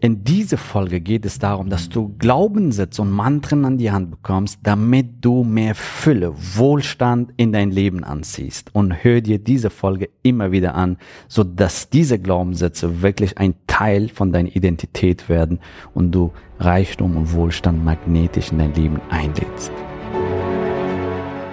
In dieser Folge geht es darum, dass du Glaubenssätze und Mantren an die Hand bekommst, damit du mehr Fülle, Wohlstand in dein Leben anziehst. Und hör dir diese Folge immer wieder an, so dass diese Glaubenssätze wirklich ein Teil von deiner Identität werden und du Reichtum und Wohlstand magnetisch in dein Leben einlädst.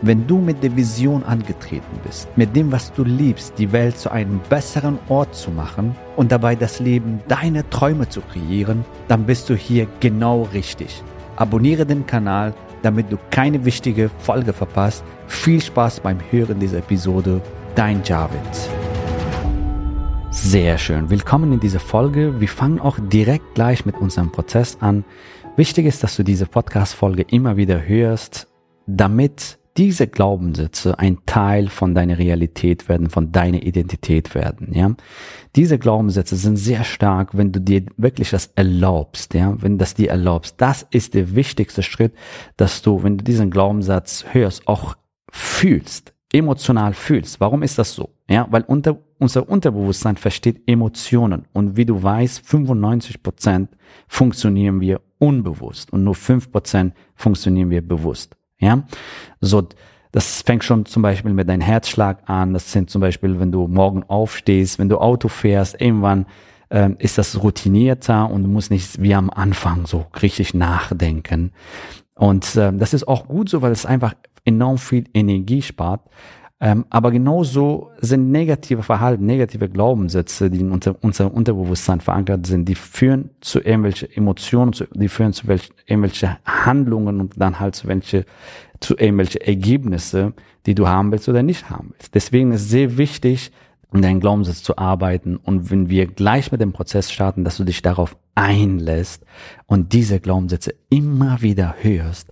Wenn du mit der Vision angetreten bist, mit dem, was du liebst, die Welt zu einem besseren Ort zu machen und dabei das Leben deiner Träume zu kreieren, dann bist du hier genau richtig. Abonniere den Kanal, damit du keine wichtige Folge verpasst. Viel Spaß beim Hören dieser Episode. Dein Javid. Sehr schön. Willkommen in dieser Folge. Wir fangen auch direkt gleich mit unserem Prozess an. Wichtig ist, dass du diese Podcast-Folge immer wieder hörst, damit diese Glaubenssätze ein Teil von deiner Realität werden, von deiner Identität werden, ja. Diese Glaubenssätze sind sehr stark, wenn du dir wirklich das erlaubst, ja, wenn das dir erlaubst. Das ist der wichtigste Schritt, dass du, wenn du diesen Glaubenssatz hörst, auch fühlst, emotional fühlst. Warum ist das so? Ja, weil unter, unser Unterbewusstsein versteht Emotionen und wie du weißt, 95 Prozent funktionieren wir unbewusst und nur fünf Prozent funktionieren wir bewusst. Ja, so, das fängt schon zum Beispiel mit deinem Herzschlag an. Das sind zum Beispiel, wenn du morgen aufstehst, wenn du Auto fährst, irgendwann ähm, ist das routinierter und du musst nicht wie am Anfang so richtig nachdenken. Und ähm, das ist auch gut so, weil es einfach enorm viel Energie spart. Ähm, aber genauso sind negative Verhalten, negative Glaubenssätze, die in unser, unser Unterbewusstsein verankert sind, die führen zu irgendwelchen Emotionen, zu, die führen zu welch, irgendwelche Handlungen und dann halt zu welche, zu irgendwelche Ergebnisse, die du haben willst oder nicht haben willst. Deswegen ist sehr wichtig, in deinen Glaubenssatz zu arbeiten und wenn wir gleich mit dem Prozess starten, dass du dich darauf einlässt und diese Glaubenssätze immer wieder hörst,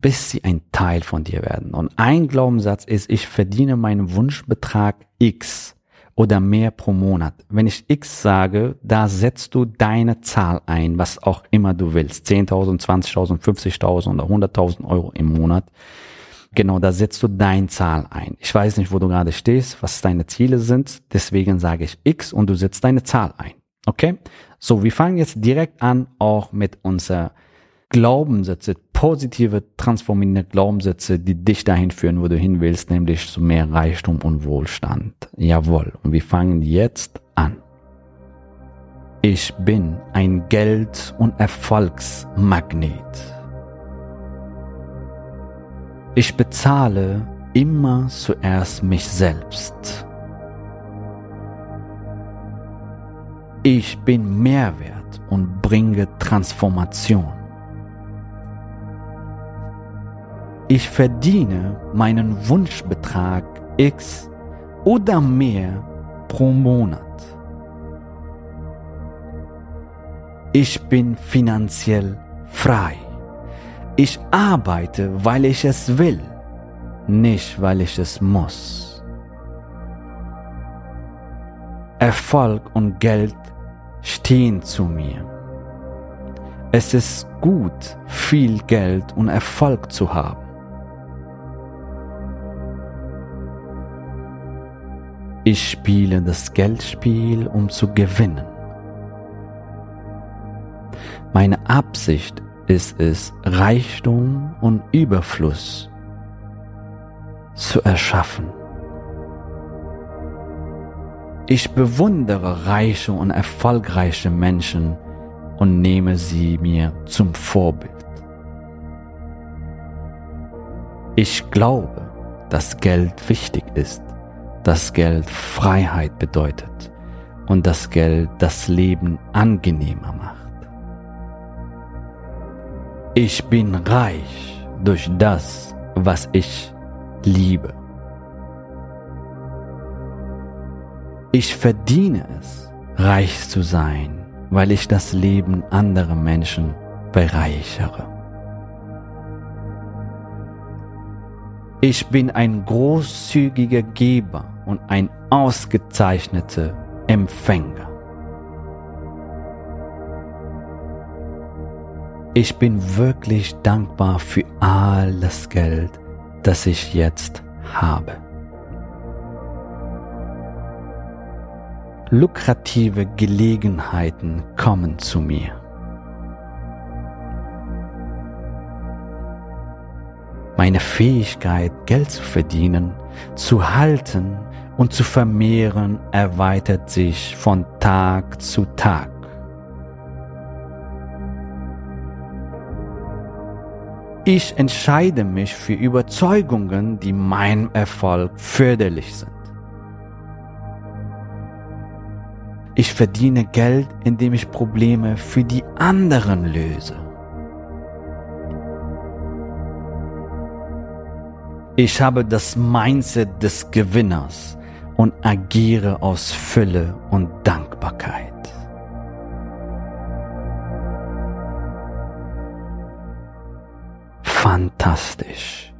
bis sie ein Teil von dir werden. Und ein Glaubenssatz ist, ich verdiene meinen Wunschbetrag X oder mehr pro Monat. Wenn ich X sage, da setzt du deine Zahl ein, was auch immer du willst. 10.000, 20.000, 50.000 oder 100.000 Euro im Monat. Genau, da setzt du deine Zahl ein. Ich weiß nicht, wo du gerade stehst, was deine Ziele sind. Deswegen sage ich X und du setzt deine Zahl ein. Okay? So, wir fangen jetzt direkt an, auch mit unserer Glaubenssätze, positive, transformierende Glaubenssätze, die dich dahin führen, wo du hin willst, nämlich zu mehr Reichtum und Wohlstand. Jawohl. Und wir fangen jetzt an. Ich bin ein Geld- und Erfolgsmagnet. Ich bezahle immer zuerst mich selbst. Ich bin Mehrwert und bringe Transformation. Ich verdiene meinen Wunschbetrag X oder mehr pro Monat. Ich bin finanziell frei. Ich arbeite, weil ich es will, nicht weil ich es muss. Erfolg und Geld stehen zu mir. Es ist gut, viel Geld und Erfolg zu haben. Ich spiele das Geldspiel, um zu gewinnen. Meine Absicht ist es, Reichtum und Überfluss zu erschaffen. Ich bewundere reiche und erfolgreiche Menschen und nehme sie mir zum Vorbild. Ich glaube, dass Geld wichtig ist dass Geld Freiheit bedeutet und das Geld das Leben angenehmer macht. Ich bin reich durch das, was ich liebe. Ich verdiene es, reich zu sein, weil ich das Leben anderer Menschen bereichere. Ich bin ein großzügiger Geber und ein ausgezeichneter Empfänger. Ich bin wirklich dankbar für all das Geld, das ich jetzt habe. Lukrative Gelegenheiten kommen zu mir. Meine Fähigkeit, Geld zu verdienen, zu halten und zu vermehren erweitert sich von Tag zu Tag. Ich entscheide mich für Überzeugungen, die meinem Erfolg förderlich sind. Ich verdiene Geld, indem ich Probleme für die anderen löse. Ich habe das Mindset des Gewinners und agiere aus Fülle und Dankbarkeit. fantastisch.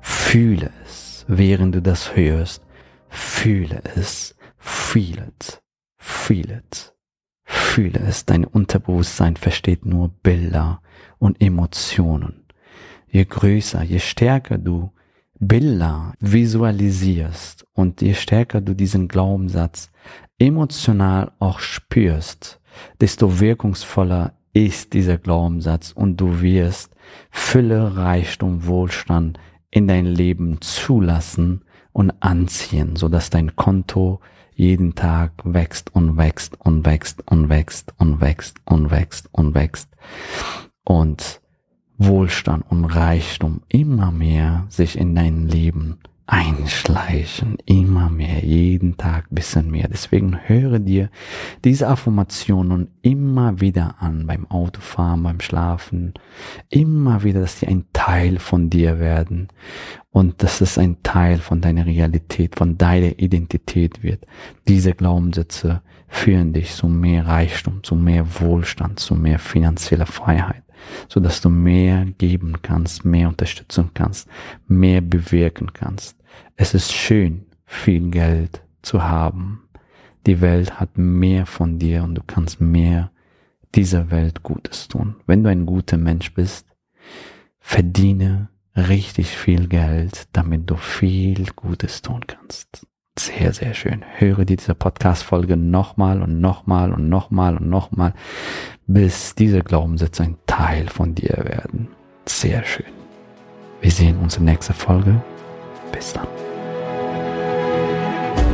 Fühle es, während du das hörst. Fühle es, feel it, feel it, fühle es. Dein Unterbewusstsein versteht nur Bilder und Emotionen. Je größer, je stärker du Bilder visualisierst und je stärker du diesen Glaubenssatz emotional auch spürst, desto wirkungsvoller ist dieser Glaubenssatz und du wirst Fülle, Reichtum, Wohlstand in dein Leben zulassen und anziehen, so dass dein Konto jeden Tag wächst und wächst und wächst und wächst und wächst und wächst und wächst. Und Wohlstand und Reichtum immer mehr sich in dein Leben einschleichen, immer mehr, jeden Tag bisschen mehr. Deswegen höre dir diese Affirmationen immer wieder an, beim Autofahren, beim Schlafen, immer wieder, dass die ein Teil von dir werden und dass es ein Teil von deiner Realität, von deiner Identität wird. Diese Glaubenssätze führen dich zu mehr Reichtum, zu mehr Wohlstand, zu mehr finanzieller Freiheit so dass du mehr geben kannst, mehr unterstützen kannst, mehr bewirken kannst. Es ist schön, viel Geld zu haben. Die Welt hat mehr von dir und du kannst mehr dieser Welt Gutes tun. Wenn du ein guter Mensch bist, verdiene richtig viel Geld, damit du viel Gutes tun kannst. Sehr, sehr schön. Höre diese Podcast-Folge nochmal und nochmal und nochmal und nochmal, bis diese Glaubenssätze ein Teil von dir werden. Sehr schön. Wir sehen uns in der nächsten Folge. Bis dann.